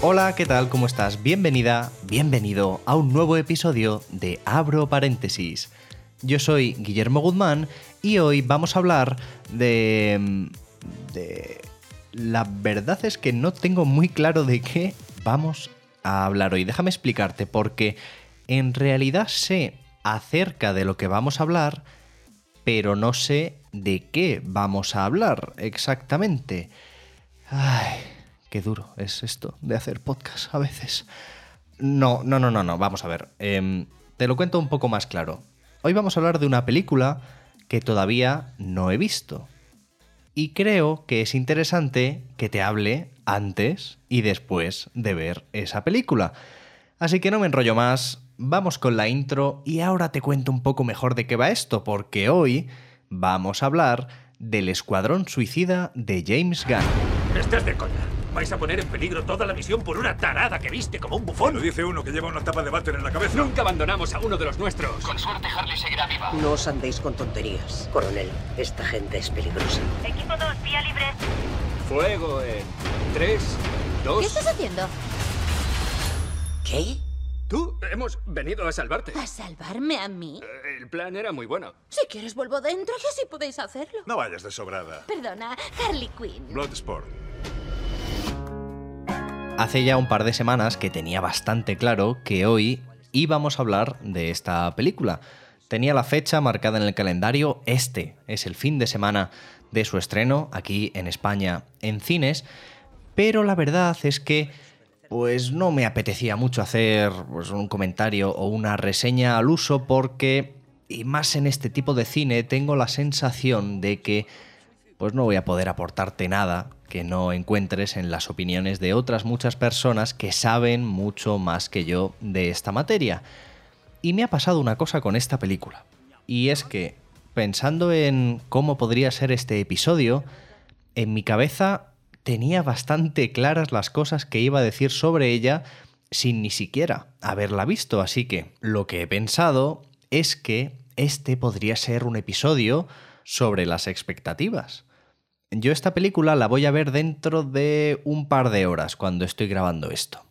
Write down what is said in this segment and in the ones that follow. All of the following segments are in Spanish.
Hola, ¿qué tal? ¿Cómo estás? Bienvenida, bienvenido a un nuevo episodio de Abro Paréntesis. Yo soy Guillermo Guzmán y hoy vamos a hablar de... de... La verdad es que no tengo muy claro de qué vamos a hablar hoy. Déjame explicarte porque en realidad sé acerca de lo que vamos a hablar, pero no sé de qué vamos a hablar exactamente. Ay, qué duro es esto de hacer podcast a veces. No, no, no, no, no, vamos a ver. Em, te lo cuento un poco más claro. Hoy vamos a hablar de una película que todavía no he visto. Y creo que es interesante que te hable antes y después de ver esa película. Así que no me enrollo más, vamos con la intro y ahora te cuento un poco mejor de qué va esto, porque hoy vamos a hablar del Escuadrón Suicida de James Gunn. Estás de coña. ¿Vais a poner en peligro toda la misión por una tarada que viste como un Lo bufón? dice uno que lleva una tapa de váter en la cabeza. Nunca abandonamos a uno de los nuestros. Con suerte, Harley seguirá viva. No os andéis con tonterías. Coronel, esta gente es peligrosa. Equipo 2, vía libre. Fuego en 3, 2... ¿Qué estás haciendo? ¿Qué? Tú, hemos venido a salvarte. ¿A salvarme a mí? Eh, El plan era muy bueno. Si quieres vuelvo dentro y así podéis hacerlo. No vayas de sobrada. Perdona, Harley Quinn. Bloodsport. Hace ya un par de semanas que tenía bastante claro que hoy íbamos a hablar de esta película. Tenía la fecha marcada en el calendario, este es el fin de semana de su estreno aquí en España en cines, pero la verdad es que pues no me apetecía mucho hacer pues, un comentario o una reseña al uso porque, y más en este tipo de cine, tengo la sensación de que pues no voy a poder aportarte nada que no encuentres en las opiniones de otras muchas personas que saben mucho más que yo de esta materia. Y me ha pasado una cosa con esta película. Y es que, pensando en cómo podría ser este episodio, en mi cabeza tenía bastante claras las cosas que iba a decir sobre ella sin ni siquiera haberla visto. Así que lo que he pensado es que este podría ser un episodio sobre las expectativas. Yo esta película la voy a ver dentro de un par de horas cuando estoy grabando esto.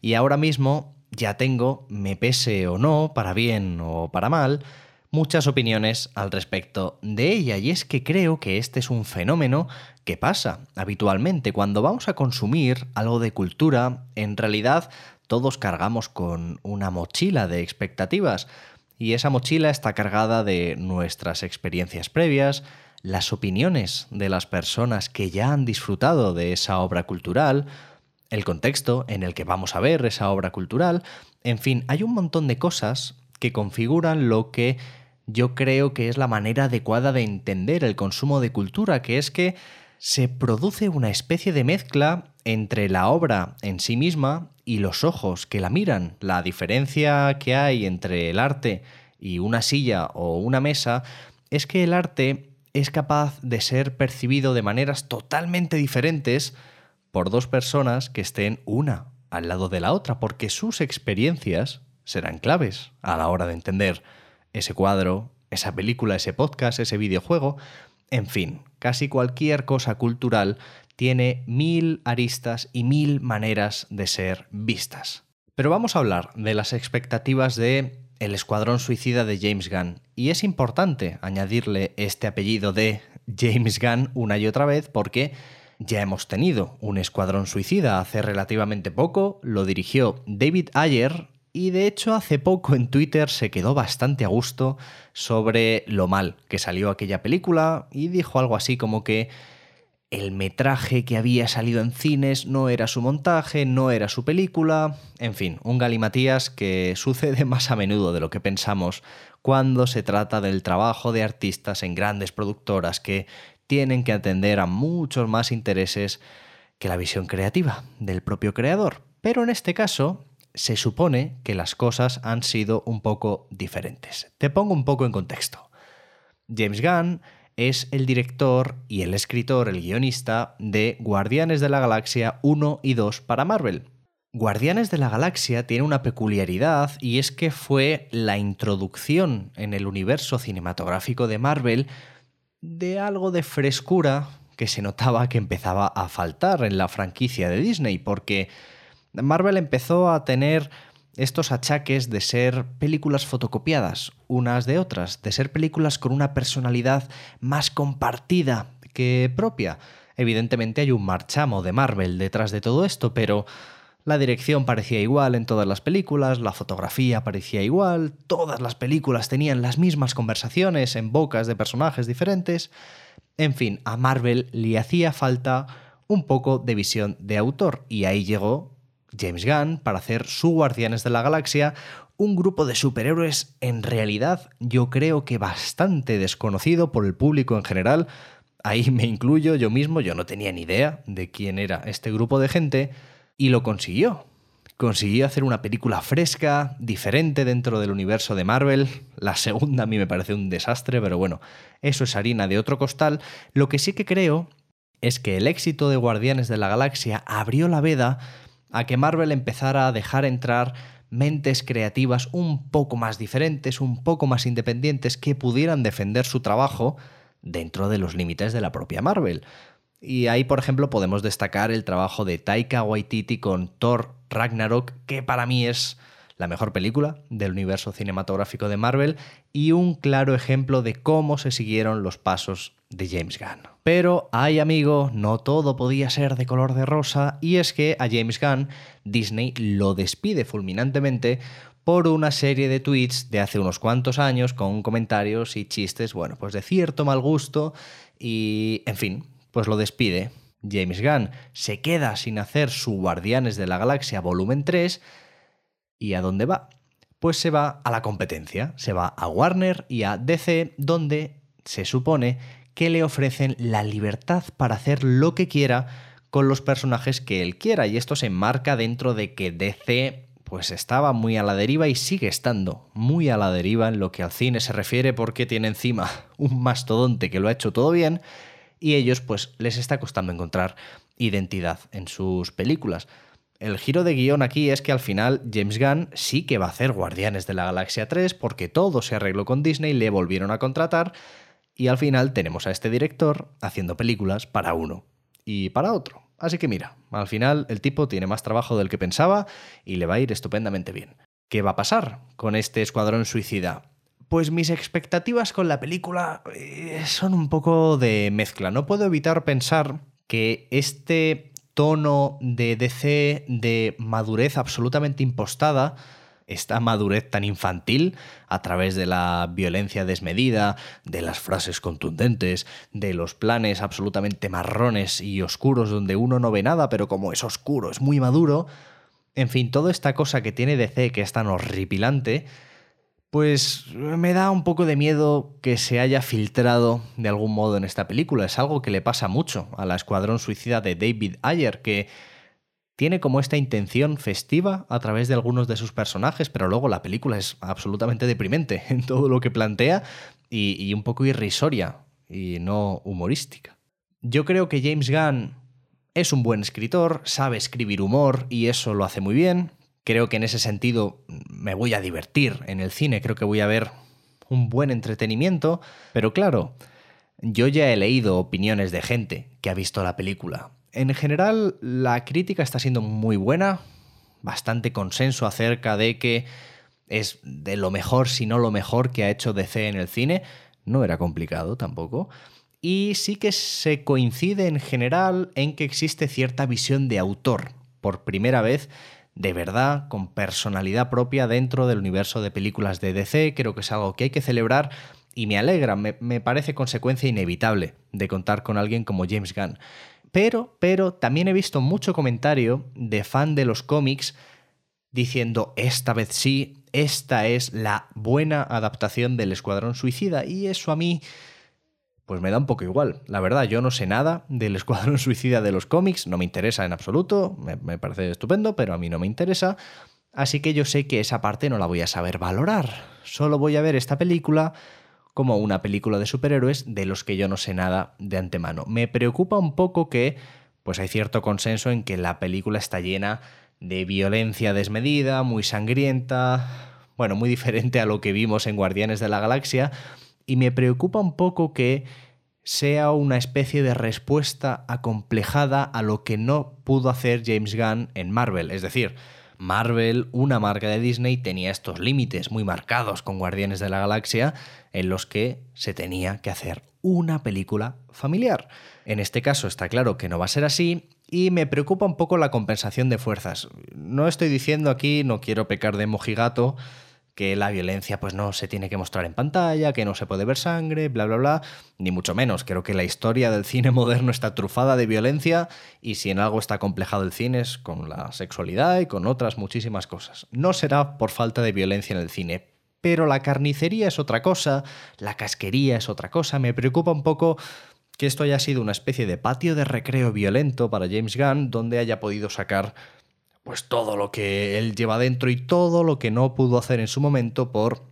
Y ahora mismo ya tengo, me pese o no, para bien o para mal, muchas opiniones al respecto de ella. Y es que creo que este es un fenómeno que pasa habitualmente. Cuando vamos a consumir algo de cultura, en realidad todos cargamos con una mochila de expectativas. Y esa mochila está cargada de nuestras experiencias previas, las opiniones de las personas que ya han disfrutado de esa obra cultural, el contexto en el que vamos a ver esa obra cultural, en fin, hay un montón de cosas que configuran lo que yo creo que es la manera adecuada de entender el consumo de cultura, que es que se produce una especie de mezcla entre la obra en sí misma y los ojos que la miran. La diferencia que hay entre el arte y una silla o una mesa es que el arte es capaz de ser percibido de maneras totalmente diferentes por dos personas que estén una al lado de la otra, porque sus experiencias serán claves a la hora de entender ese cuadro, esa película, ese podcast, ese videojuego, en fin, casi cualquier cosa cultural tiene mil aristas y mil maneras de ser vistas. Pero vamos a hablar de las expectativas de El Escuadrón Suicida de James Gunn. Y es importante añadirle este apellido de James Gunn una y otra vez porque ya hemos tenido un Escuadrón Suicida hace relativamente poco, lo dirigió David Ayer y de hecho hace poco en Twitter se quedó bastante a gusto sobre lo mal que salió aquella película y dijo algo así como que el metraje que había salido en cines no era su montaje, no era su película, en fin, un galimatías que sucede más a menudo de lo que pensamos cuando se trata del trabajo de artistas en grandes productoras que tienen que atender a muchos más intereses que la visión creativa del propio creador. Pero en este caso, se supone que las cosas han sido un poco diferentes. Te pongo un poco en contexto. James Gunn es el director y el escritor, el guionista de Guardianes de la Galaxia 1 y 2 para Marvel. Guardianes de la Galaxia tiene una peculiaridad y es que fue la introducción en el universo cinematográfico de Marvel de algo de frescura que se notaba que empezaba a faltar en la franquicia de Disney, porque Marvel empezó a tener estos achaques de ser películas fotocopiadas unas de otras, de ser películas con una personalidad más compartida que propia. Evidentemente hay un marchamo de Marvel detrás de todo esto, pero la dirección parecía igual en todas las películas, la fotografía parecía igual, todas las películas tenían las mismas conversaciones en bocas de personajes diferentes. En fin, a Marvel le hacía falta un poco de visión de autor y ahí llegó James Gunn para hacer su Guardianes de la Galaxia, un grupo de superhéroes en realidad yo creo que bastante desconocido por el público en general. Ahí me incluyo yo mismo, yo no tenía ni idea de quién era este grupo de gente y lo consiguió. Consiguió hacer una película fresca, diferente dentro del universo de Marvel. La segunda a mí me parece un desastre, pero bueno, eso es harina de otro costal. Lo que sí que creo es que el éxito de Guardianes de la Galaxia abrió la veda a que Marvel empezara a dejar entrar mentes creativas un poco más diferentes, un poco más independientes, que pudieran defender su trabajo dentro de los límites de la propia Marvel. Y ahí, por ejemplo, podemos destacar el trabajo de Taika Waititi con Thor Ragnarok, que para mí es la mejor película del universo cinematográfico de Marvel y un claro ejemplo de cómo se siguieron los pasos de James Gunn. Pero, ay amigo, no todo podía ser de color de rosa y es que a James Gunn Disney lo despide fulminantemente por una serie de tweets de hace unos cuantos años con comentarios y chistes, bueno, pues de cierto mal gusto y, en fin, pues lo despide. James Gunn se queda sin hacer su Guardianes de la Galaxia volumen 3 y ¿a dónde va? Pues se va a la competencia, se va a Warner y a DC donde se supone que le ofrecen la libertad para hacer lo que quiera con los personajes que él quiera. Y esto se enmarca dentro de que DC pues estaba muy a la deriva y sigue estando muy a la deriva en lo que al cine se refiere porque tiene encima un mastodonte que lo ha hecho todo bien y ellos pues les está costando encontrar identidad en sus películas. El giro de guion aquí es que al final James Gunn sí que va a hacer Guardianes de la Galaxia 3 porque todo se arregló con Disney, le volvieron a contratar y al final tenemos a este director haciendo películas para uno y para otro. Así que mira, al final el tipo tiene más trabajo del que pensaba y le va a ir estupendamente bien. ¿Qué va a pasar con este escuadrón suicida? Pues mis expectativas con la película eh, son un poco de mezcla. No puedo evitar pensar que este tono de DC de madurez absolutamente impostada esta madurez tan infantil a través de la violencia desmedida, de las frases contundentes, de los planes absolutamente marrones y oscuros donde uno no ve nada, pero como es oscuro, es muy maduro. En fin, toda esta cosa que tiene DC que es tan horripilante, pues me da un poco de miedo que se haya filtrado de algún modo en esta película. Es algo que le pasa mucho a la Escuadrón Suicida de David Ayer, que tiene como esta intención festiva a través de algunos de sus personajes, pero luego la película es absolutamente deprimente en todo lo que plantea y, un poco irrisoria y no humorística. Yo creo que James Gunn es un buen escritor, sabe escribir humor y eso lo hace muy bien. Creo que en ese sentido me voy a divertir en el cine, creo que voy a ver un buen entretenimiento, pero claro, yo ya he leído opiniones de gente que ha visto la película en general, la crítica está siendo muy buena, bastante consenso acerca de que es de lo mejor, si no lo mejor que ha hecho DC en el cine. No era complicado tampoco. Y sí que se coincide en general en que existe cierta visión de autor, por primera vez, de verdad, con personalidad propia dentro del universo de películas de DC. Creo que es algo que hay que celebrar y me alegra, me, me parece consecuencia inevitable de contar con alguien como James Gunn. Pero, pero también he visto mucho comentario de fan de los cómics diciendo esta vez sí, esta es la buena adaptación del Escuadrón Suicida. Y eso a mí, pues me da un poco igual. La verdad, yo no sé nada del Escuadrón Suicida de los cómics, no me interesa en absoluto, me, parece estupendo, pero a mí no me interesa. Así que yo sé que esa parte no la voy a saber valorar. Solo voy a ver esta película como una película de superhéroes de los que yo no sé nada de antemano. Me preocupa un poco que pues hay cierto consenso en que la película está llena de violencia desmedida, muy sangrienta, bueno, muy diferente a lo que vimos en Guardianes de la Galaxia, y me preocupa un poco que sea una especie de respuesta acomplejada a lo que no pudo hacer James Gunn en Marvel, es decir, Marvel, una marca de Disney, tenía estos límites muy marcados con Guardianes de la Galaxia en los que se tenía que hacer una película familiar. En este caso está claro que no va a ser así y me preocupa un poco la compensación de fuerzas. No estoy diciendo aquí, no quiero pecar de mojigato, que la violencia pues no se tiene que mostrar en pantalla, que no se puede ver sangre, bla bla bla, ni mucho menos. Creo que la historia del cine moderno está trufada de violencia y si en algo está complejado el cine es con la sexualidad y con otras muchísimas cosas. No será por falta de violencia en el cine, pero la carnicería es otra cosa, la casquería es otra cosa, me preocupa un poco que esto haya sido una especie de patio de recreo violento para James Gunn donde haya podido sacar pues todo lo que él lleva dentro y todo lo que no pudo hacer en su momento por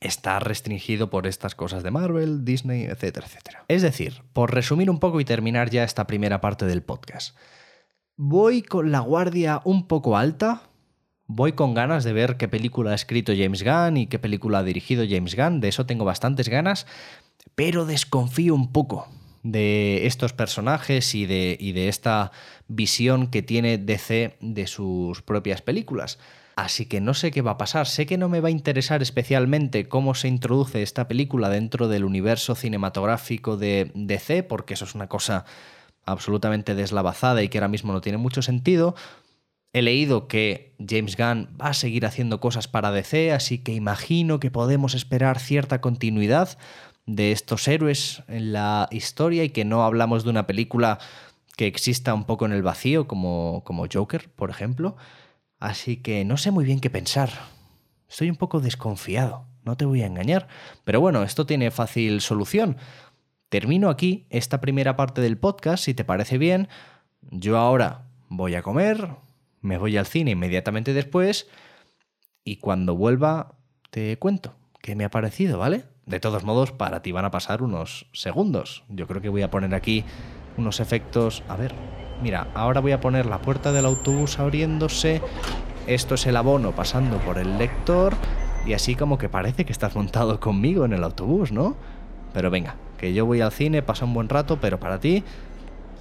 estar restringido por estas cosas de Marvel, Disney, etcétera, etcétera. Es decir, por resumir un poco y terminar ya esta primera parte del podcast, voy con la guardia un poco alta, voy con ganas de ver qué película ha escrito James Gunn y qué película ha dirigido James Gunn, de eso tengo bastantes ganas, pero desconfío un poco de estos personajes y de, y de esta visión que tiene DC de sus propias películas. Así que no sé qué va a pasar. Sé que no me va a interesar especialmente cómo se introduce esta película dentro del universo cinematográfico de DC, porque eso es una cosa absolutamente deslavazada y que ahora mismo no tiene mucho sentido. He leído que James Gunn va a seguir haciendo cosas para DC, así que imagino que podemos esperar cierta continuidad de estos héroes en la historia y que no hablamos de una película que exista un poco en el vacío como, como Joker, por ejemplo. Así que no sé muy bien qué pensar. Estoy un poco desconfiado, no te voy a engañar. Pero bueno, esto tiene fácil solución. Termino aquí esta primera parte del podcast, si te parece bien. Yo ahora voy a comer, me voy al cine inmediatamente después y cuando vuelva te cuento qué me ha parecido, ¿vale? De todos modos, para ti van a pasar unos segundos. Yo creo que voy a poner aquí unos efectos... A ver, mira, ahora voy a poner la puerta del autobús abriéndose. Esto es el abono pasando por el lector. Y así como que parece que estás montado conmigo en el autobús, ¿no? Pero venga, que yo voy al cine, pasa un buen rato, pero para ti,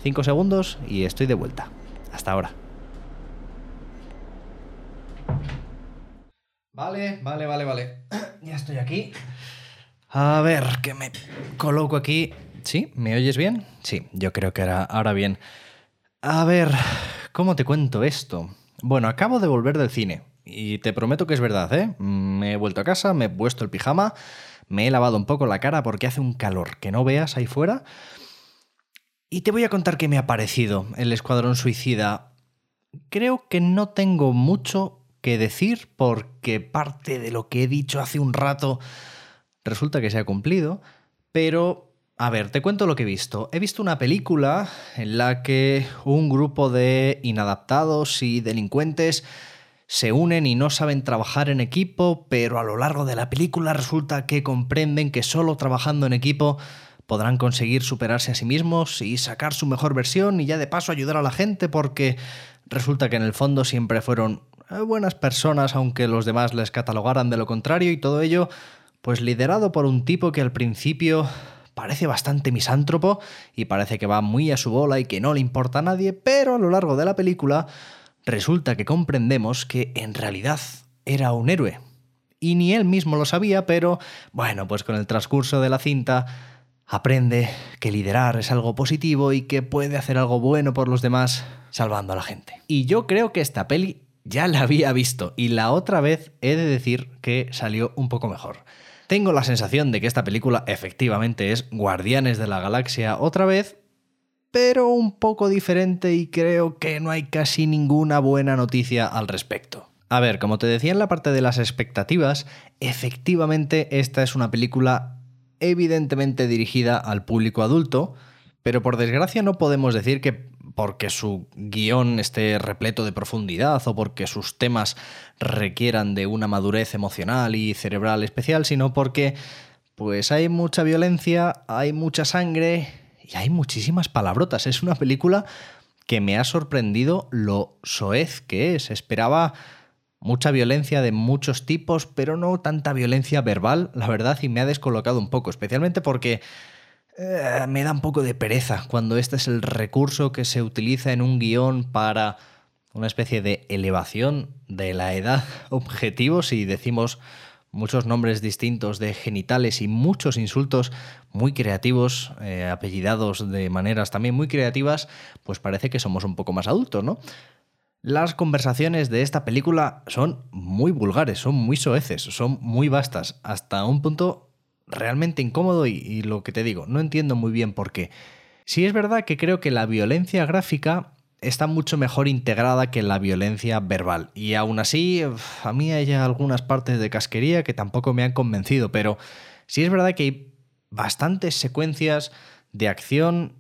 cinco segundos y estoy de vuelta. Hasta ahora. Vale, vale, vale, vale. Ya estoy aquí. A ver, que me coloco aquí. ¿Sí? ¿Me oyes bien? Sí, yo creo que ahora, ahora bien. A ver, ¿cómo te cuento esto? Bueno, acabo de volver del cine. Y te prometo que es verdad, ¿eh? Me he vuelto a casa, me he puesto el pijama, me he lavado un poco la cara porque hace un calor que no veas ahí fuera. Y te voy a contar qué me ha parecido el Escuadrón Suicida. Creo que no tengo mucho que decir porque parte de lo que he dicho hace un rato resulta que se ha cumplido, pero a ver, te cuento lo que he visto. He visto una película en la que un grupo de inadaptados y delincuentes se unen y no saben trabajar en equipo, pero a lo largo de la película resulta que comprenden que solo trabajando en equipo podrán conseguir superarse a sí mismos y sacar su mejor versión y ya de paso ayudar a la gente porque resulta que en el fondo siempre fueron buenas personas aunque los demás les catalogaran de lo contrario y todo ello pues liderado por un tipo que al principio parece bastante misántropo y parece que va muy a su bola y que no le importa a nadie, pero a lo largo de la película resulta que comprendemos que en realidad era un héroe. Y ni él mismo lo sabía, pero bueno, pues con el transcurso de la cinta aprende que liderar es algo positivo y que puede hacer algo bueno por los demás salvando a la gente. Y yo creo que esta peli ya la había visto y la otra vez he de decir que salió un poco mejor. Tengo la sensación de que esta película efectivamente es Guardianes de la Galaxia otra vez, pero un poco diferente y creo que no hay casi ninguna buena noticia al respecto. A ver, como te decía en la parte de las expectativas, efectivamente esta es una película evidentemente dirigida al público adulto, pero por desgracia no podemos decir que porque su guion esté repleto de profundidad o porque sus temas requieran de una madurez emocional y cerebral especial, sino porque pues hay mucha violencia, hay mucha sangre y hay muchísimas palabrotas. Es una película que me ha sorprendido lo soez que es. Esperaba mucha violencia de muchos tipos, pero no tanta violencia verbal, la verdad, y me ha descolocado un poco, especialmente porque eh, me da un poco de pereza cuando este es el recurso que se utiliza en un guion para una especie de elevación de la edad objetivo, si decimos muchos nombres distintos de genitales y muchos insultos muy creativos, eh, apellidados de maneras también muy creativas, pues parece que somos un poco más adultos, ¿no? Las conversaciones de esta película son muy vulgares, son muy soeces, son muy vastas, hasta un punto realmente incómodo y, lo que te digo, no entiendo muy bien por qué. Sí es verdad que creo que la violencia gráfica está mucho mejor integrada que la violencia verbal. Y aún así, a mí hay algunas partes de casquería que tampoco me han convencido, pero sí es verdad que hay bastantes secuencias de acción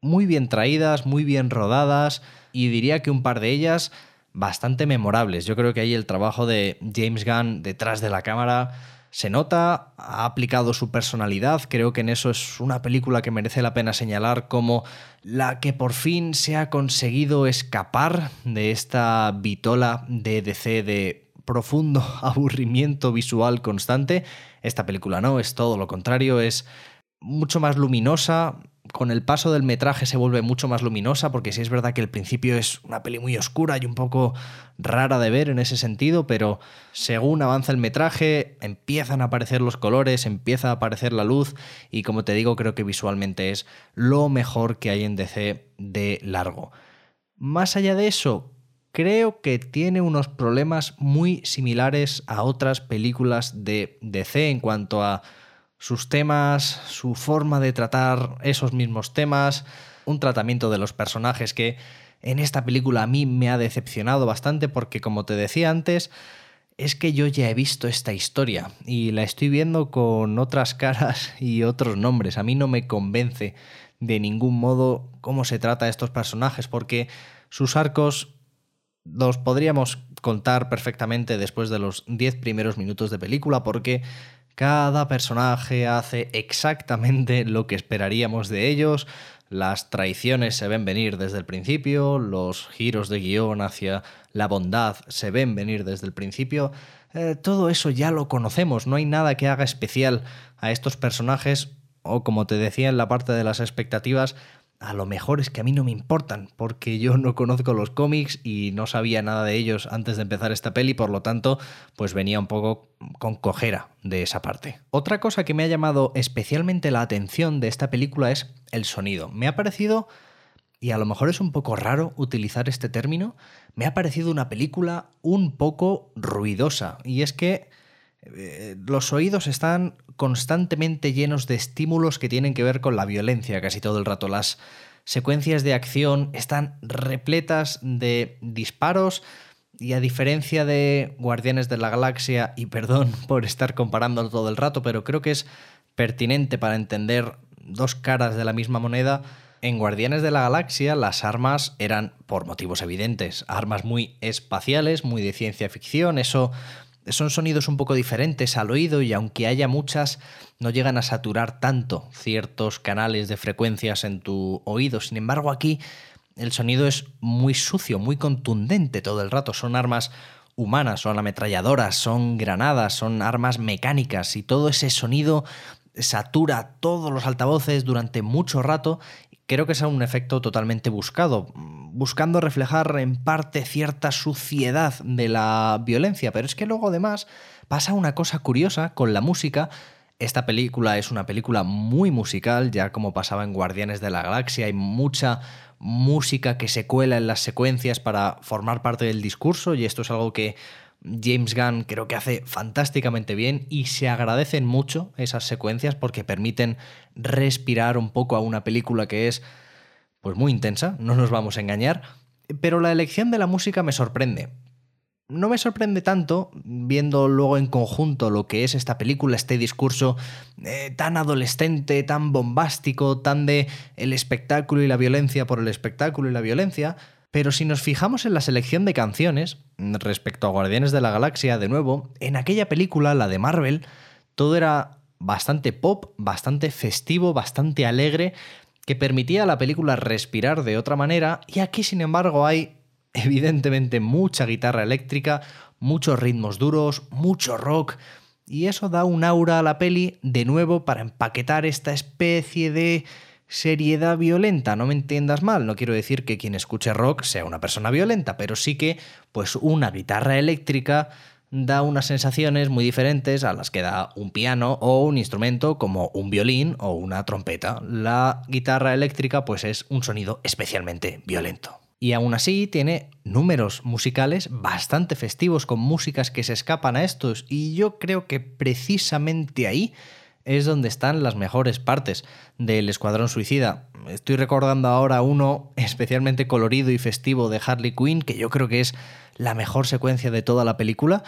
muy bien traídas, muy bien rodadas, y diría que un par de ellas bastante memorables. Yo creo que ahí el trabajo de James Gunn detrás de la cámara se nota, ha aplicado su personalidad, creo que en eso es una película que merece la pena señalar como la que por fin se ha conseguido escapar de esta vitola de DC de profundo aburrimiento visual constante. Esta película no, es todo lo contrario, es mucho más luminosa, con el paso del metraje se vuelve mucho más luminosa, porque sí es verdad que el principio es una peli muy oscura y un poco rara de ver en ese sentido, pero según avanza el metraje empiezan a aparecer los colores, empieza a aparecer la luz y como te digo creo que visualmente es lo mejor que hay en DC de largo. Más allá de eso, creo que tiene unos problemas muy similares a otras películas de DC en cuanto a sus temas, su forma de tratar esos mismos temas, un tratamiento de los personajes que en esta película a mí me ha decepcionado bastante porque como te decía antes, es que yo ya he visto esta historia y la estoy viendo con otras caras y otros nombres. A mí no me convence de ningún modo cómo se trata a estos personajes porque sus arcos los podríamos contar perfectamente después de los 10 primeros minutos de película porque cada personaje hace exactamente lo que esperaríamos de ellos, las traiciones se ven venir desde el principio, los giros de guion hacia la bondad se ven venir desde el principio. Eh, todo eso ya lo conocemos, no hay nada que haga especial a estos personajes o como te decía en la parte de las expectativas, a lo mejor es que a mí no me importan, porque yo no conozco los cómics y no sabía nada de ellos antes de empezar esta peli, por lo tanto, pues venía un poco con cojera de esa parte. Otra cosa que me ha llamado especialmente la atención de esta película es el sonido. Me ha parecido, y a lo mejor es un poco raro utilizar este término, me ha parecido una película un poco ruidosa, y es que eh, los oídos están constantemente llenos de estímulos que tienen que ver con la violencia casi todo el rato. Las secuencias de acción están repletas de disparos y a diferencia de Guardianes de la Galaxia, y perdón por estar comparándolo todo el rato, pero creo que es pertinente para entender dos caras de la misma moneda, en Guardianes de la Galaxia las armas eran, por motivos evidentes, armas muy espaciales, muy de ciencia ficción, eso son sonidos un poco diferentes al oído y aunque haya muchas, no llegan a saturar tanto ciertos canales de frecuencias en tu oído. Sin embargo, aquí el sonido es muy sucio, muy contundente todo el rato. Son armas humanas, son ametralladoras, son granadas, son armas mecánicas y todo ese sonido satura todos los altavoces durante mucho rato creo que es un efecto totalmente buscado, buscando reflejar en parte cierta suciedad de la violencia, pero es que luego además pasa una cosa curiosa con la música. Esta película es una película muy musical, ya como pasaba en Guardianes de la Galaxia, hay mucha música que se cuela en las secuencias para formar parte del discurso y esto es algo que James Gunn creo que hace fantásticamente bien y se agradecen mucho esas secuencias porque permiten respirar un poco a una película que es pues muy intensa, no nos vamos a engañar, pero la elección de la música me sorprende. no me sorprende tanto viendo luego en conjunto lo que es esta película, este discurso eh, tan adolescente, tan bombástico, tan de el espectáculo y la violencia por el espectáculo y la violencia. Pero si nos fijamos en la selección de canciones, respecto a Guardianes de la Galaxia, de nuevo, en aquella película, la de Marvel, todo era bastante pop, bastante festivo, bastante alegre, que permitía a la película respirar de otra manera, y aquí, sin embargo, hay evidentemente mucha guitarra eléctrica, muchos ritmos duros, mucho rock, y eso da un aura a la peli de nuevo para empaquetar esta especie de seriedad violenta, no me entiendas mal, no quiero decir que quien escuche rock sea una persona violenta, pero sí que pues una guitarra eléctrica da unas sensaciones muy diferentes a las que da un piano o un instrumento como un violín o una trompeta. La guitarra eléctrica pues es un sonido especialmente violento. Y aún así tiene números musicales bastante festivos con músicas que se escapan a estos y yo creo que precisamente ahí es donde están las mejores partes del Escuadrón Suicida. Estoy recordando ahora uno especialmente colorido y festivo de Harley Quinn, que yo creo que es la mejor secuencia de toda la película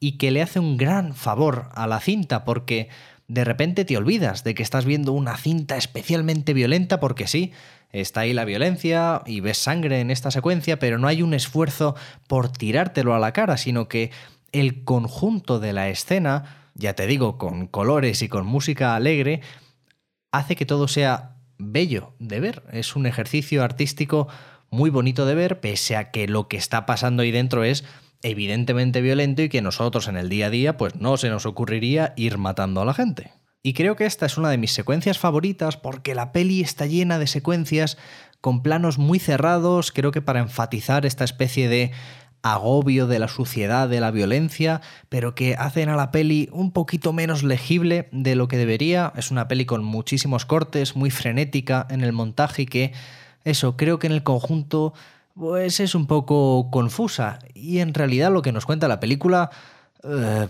y que le hace un gran favor a la cinta porque de repente te olvidas de que estás viendo una cinta especialmente violenta porque sí, está ahí la violencia y ves sangre en esta secuencia, pero no hay un esfuerzo por tirártelo a la cara, sino que el conjunto de la escena ya te digo, con colores y con música alegre, hace que todo sea bello de ver. Es un ejercicio artístico muy bonito de ver, pese a que lo que está pasando ahí dentro es evidentemente violento y que nosotros en el día a día pues no se nos ocurriría ir matando a la gente. Y creo que esta es una de mis secuencias favoritas porque la peli está llena de secuencias con planos muy cerrados, creo que para enfatizar esta especie de agobio de la suciedad, de la violencia, pero que hacen a la peli un poquito menos legible de lo que debería. Es una peli con muchísimos cortes, muy frenética en el montaje y que eso creo que en el conjunto pues es un poco confusa y en realidad lo que nos cuenta la película eh,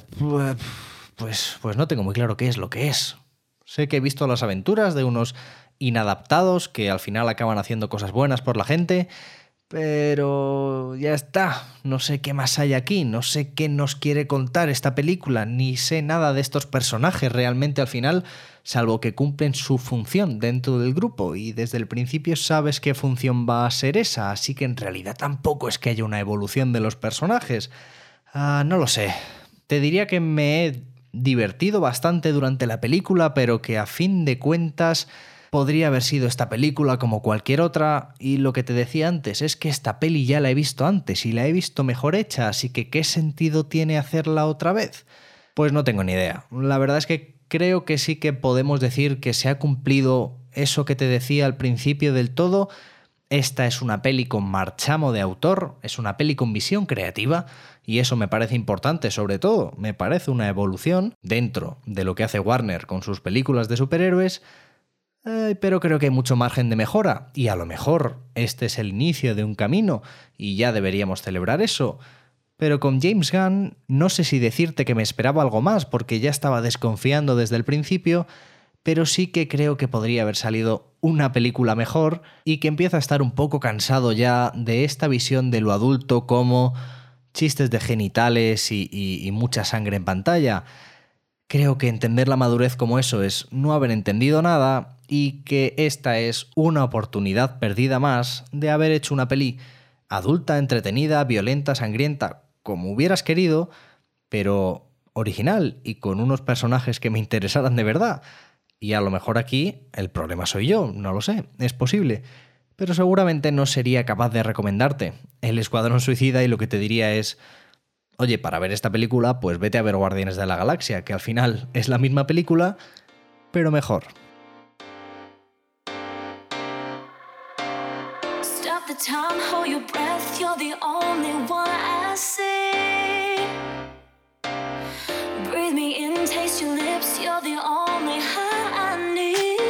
pues pues no tengo muy claro qué es lo que es. Sé que he visto las aventuras de unos inadaptados que al final acaban haciendo cosas buenas por la gente pero ya está, no sé qué más hay aquí, no sé qué nos quiere contar esta película, ni sé nada de estos personajes realmente al final, salvo que cumplen su función dentro del grupo y desde el principio sabes qué función va a ser esa, así que en realidad tampoco es que haya una evolución de los personajes. Ah, no lo sé. Te diría que me he divertido bastante durante la película, pero que a fin de cuentas podría haber sido esta película como cualquier otra, y lo que te decía antes es que esta peli ya la he visto antes y la he visto mejor hecha, así que ¿qué sentido tiene hacerla otra vez? Pues no tengo ni idea. La verdad es que creo que sí que podemos decir que se ha cumplido eso que te decía al principio del todo. Esta es una peli con marchamo de autor, es una peli con visión creativa y eso me parece importante, sobre todo me parece una evolución dentro de lo que hace Warner con sus películas de superhéroes pero creo que hay mucho margen de mejora y a lo mejor este es el inicio de un camino y ya deberíamos celebrar eso. Pero con James Gunn no sé si decirte que me esperaba algo más porque ya estaba desconfiando desde el principio, pero sí que creo que podría haber salido una película mejor y que empieza a estar un poco cansado ya de esta visión de lo adulto como chistes de genitales y, y mucha sangre en pantalla. Creo que entender la madurez como eso es no haber entendido nada y que esta es una oportunidad perdida más de haber hecho una peli adulta, entretenida, violenta, sangrienta, como hubieras querido, pero original y con unos personajes que me interesaran de verdad. Y a lo mejor aquí el problema soy yo, no lo sé, es posible. Pero seguramente no sería capaz de recomendarte El Escuadrón Suicida y lo que te diría es, oye, para ver esta película, pues vete a ver Guardianes de la Galaxia, que al final es la misma película, pero mejor. Time, hold your breath. You're the only one I see. Breathe me in, taste your lips. You're the only high I need.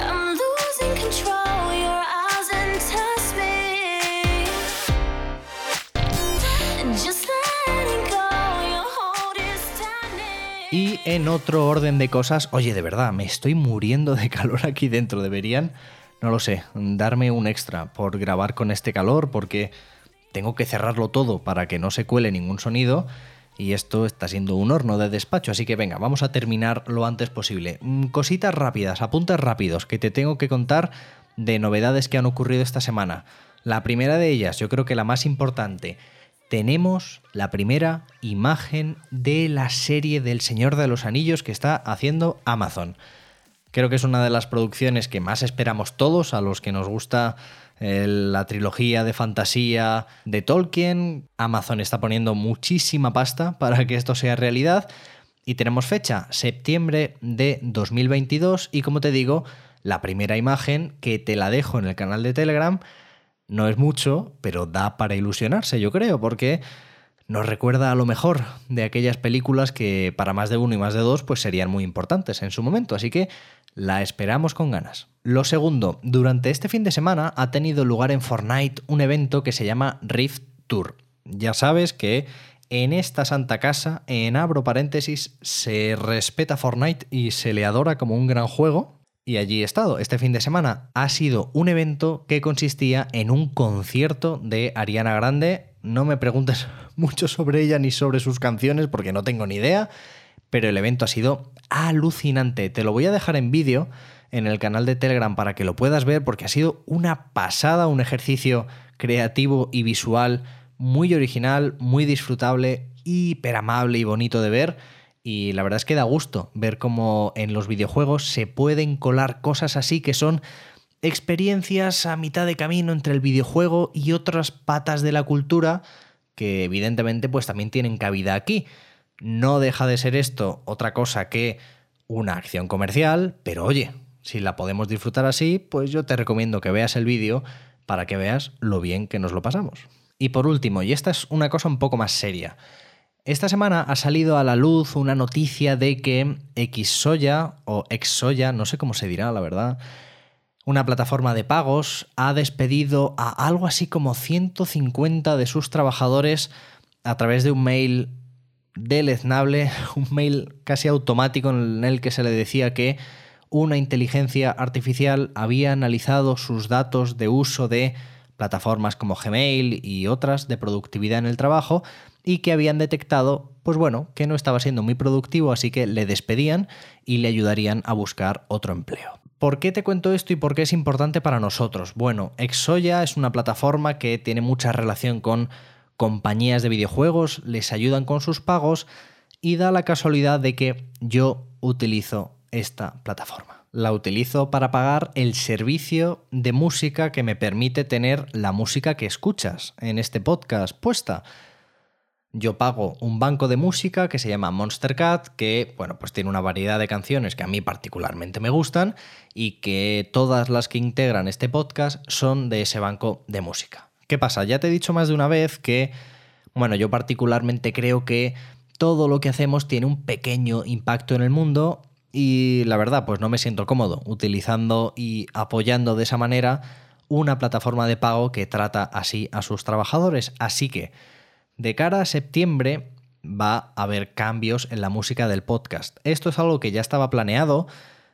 I'm losing control. Your eyes entice me. Just letting go. Your hold is tightening. Y en otro orden de cosas, oye, de verdad, me estoy muriendo de calor aquí dentro. Deberían no lo sé, darme un extra por grabar con este calor, porque tengo que cerrarlo todo para que no se cuele ningún sonido y esto está siendo un horno de despacho, así que venga, vamos a terminar lo antes posible. Mm, Cositas rápidas, apuntes rápidos que te tengo que contar de novedades que han ocurrido esta semana. La primera de ellas, yo creo que la más importante, tenemos la primera imagen de la serie del Señor de los Anillos que está haciendo Amazon. Creo que es una de las producciones que más esperamos todos, a los que nos gusta eh, la trilogía de fantasía de Tolkien. Amazon está poniendo muchísima pasta para que esto sea realidad. Y tenemos fecha, septiembre de 2022. Y como te digo, la primera imagen que te la dejo en el canal de Telegram no es mucho, pero da para ilusionarse, yo creo, porque nos recuerda a lo mejor de aquellas películas que para más de uno y más de dos pues serían muy importantes en su momento, así que la esperamos con ganas. Lo segundo, durante este fin de semana ha tenido lugar en Fortnite un evento que se llama Rift Tour. Ya sabes que en esta santa casa, en abro paréntesis, se respeta Fortnite y se le adora como un gran juego, y allí he estado. Este fin de semana ha sido un evento que consistía en un concierto de Ariana Grande. No me preguntes mucho sobre ella ni sobre sus canciones porque no tengo ni idea, pero el evento ha sido alucinante. Te lo voy a dejar en vídeo en el canal de Telegram para que lo puedas ver porque ha sido una pasada, un ejercicio creativo y visual muy original, muy disfrutable, hiper amable y bonito de ver y la verdad es que da gusto ver cómo en los videojuegos se pueden colar cosas así que son experiencias a mitad de camino entre el videojuego y otras patas de la cultura que evidentemente pues también tienen cabida aquí. No deja de ser esto otra cosa que una acción comercial, pero oye, si la podemos disfrutar así, pues yo te recomiendo que veas el vídeo para que veas lo bien que nos lo pasamos. Y por último, y esta es una cosa un poco más seria, esta semana ha salido a la luz una noticia de que Xsoya o Xsoya, no sé cómo se dirá, la verdad, una plataforma de pagos, ha despedido a algo así como 150 de sus trabajadores a través de un mail deleznable, un mail casi automático en el que se le decía que una inteligencia artificial había analizado sus datos de uso de plataformas como Gmail y otras de productividad en el trabajo y que habían detectado, pues bueno, que no estaba siendo muy productivo, así que le despedían y le ayudarían a buscar otro empleo. ¿Por qué te cuento esto y por qué es importante para nosotros? Bueno, Exoya es una plataforma que tiene mucha relación con compañías de videojuegos, les ayudan con sus pagos y da la casualidad de que yo utilizo esta plataforma. La utilizo para pagar el servicio de música que me permite tener la música que escuchas en este podcast puesta. Yo pago un banco de música que se llama Monster Cat, que bueno, pues tiene una variedad de canciones que a mí particularmente me gustan y que todas las que integran este podcast son de ese banco de música. ¿Qué pasa? Ya te he dicho más de una vez que, bueno, yo particularmente creo que todo lo que hacemos tiene un pequeño impacto en el mundo y la verdad, pues no me siento cómodo utilizando y apoyando de esa manera una plataforma de pago que trata así a sus trabajadores. Así que, de cara a septiembre, va a haber cambios en la música del podcast. Esto es algo que ya estaba planeado.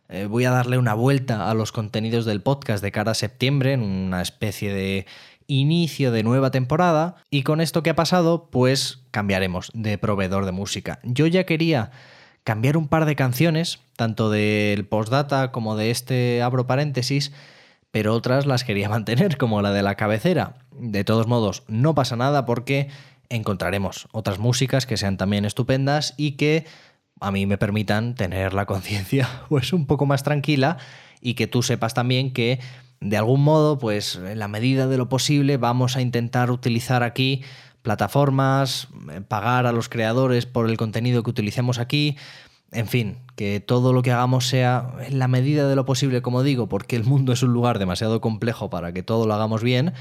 Eh, voy a darle una vuelta a los contenidos del podcast de cara a septiembre, en una especie de inicio de nueva temporada. Y con esto que ha pasado, pues cambiaremos de proveedor de música. Yo ya quería cambiar un par de canciones, tanto del postdata como de este abro paréntesis, pero otras las quería mantener, como la de la cabecera. De todos modos, no pasa nada porque encontraremos otras músicas que sean también estupendas y que a mí me permitan tener la conciencia pues un poco más tranquila y que tú sepas también que de algún modo, pues en la medida de lo posible vamos a intentar utilizar aquí plataformas, eh, pagar a los creadores por el contenido que utilicemos aquí, en fin, que todo lo que hagamos sea en la medida de lo posible, como digo, porque el mundo es un lugar demasiado complejo para que todo lo hagamos bien,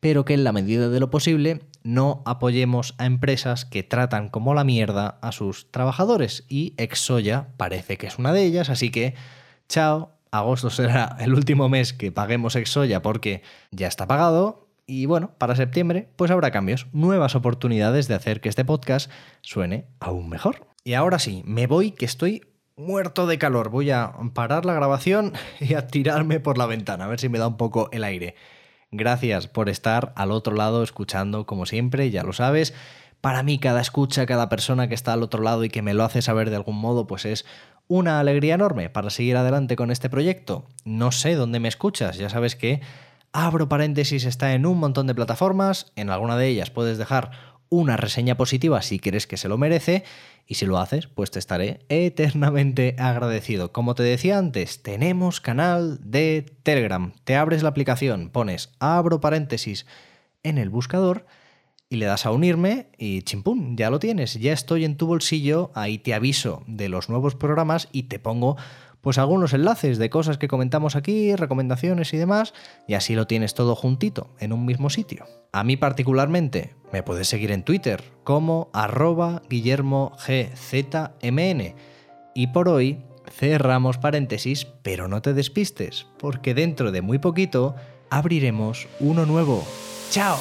pero que en la medida de lo posible no apoyemos a empresas que tratan como la mierda a sus trabajadores. Y Exoya parece que es una de ellas, así que chao, agosto será el último mes que paguemos Exoya porque ya está pagado, y bueno, para septiembre pues habrá cambios, nuevas oportunidades de hacer que este podcast suene aún mejor. Y ahora sí, me voy que estoy muerto de calor. Voy a parar la grabación y a tirarme por la ventana, a ver si me da un poco el aire. Gracias por estar al otro lado escuchando como siempre, ya lo sabes. Para mí cada escucha, cada persona que está al otro lado y que me lo hace saber de algún modo, pues es una alegría enorme para seguir adelante con este proyecto. No sé dónde me escuchas, ya sabes que abro paréntesis está en un montón de plataformas, en alguna de ellas puedes dejar una reseña positiva si crees que se lo merece y si lo haces, pues te estaré eternamente agradecido. Como te decía antes, tenemos canal de Telegram. Te abres la aplicación, pones abro paréntesis en el buscador y le das a unirme y chimpún, ya lo tienes, ya estoy en tu bolsillo, ahí te aviso de los nuevos programas y te pongo pues algunos enlaces de cosas que comentamos aquí, recomendaciones y demás, y así lo tienes todo juntito en un mismo sitio. A mí particularmente me puedes seguir en Twitter como arroba guillermogzmn. Y por hoy cerramos paréntesis, pero no te despistes, porque dentro de muy poquito abriremos uno nuevo. ¡Chao!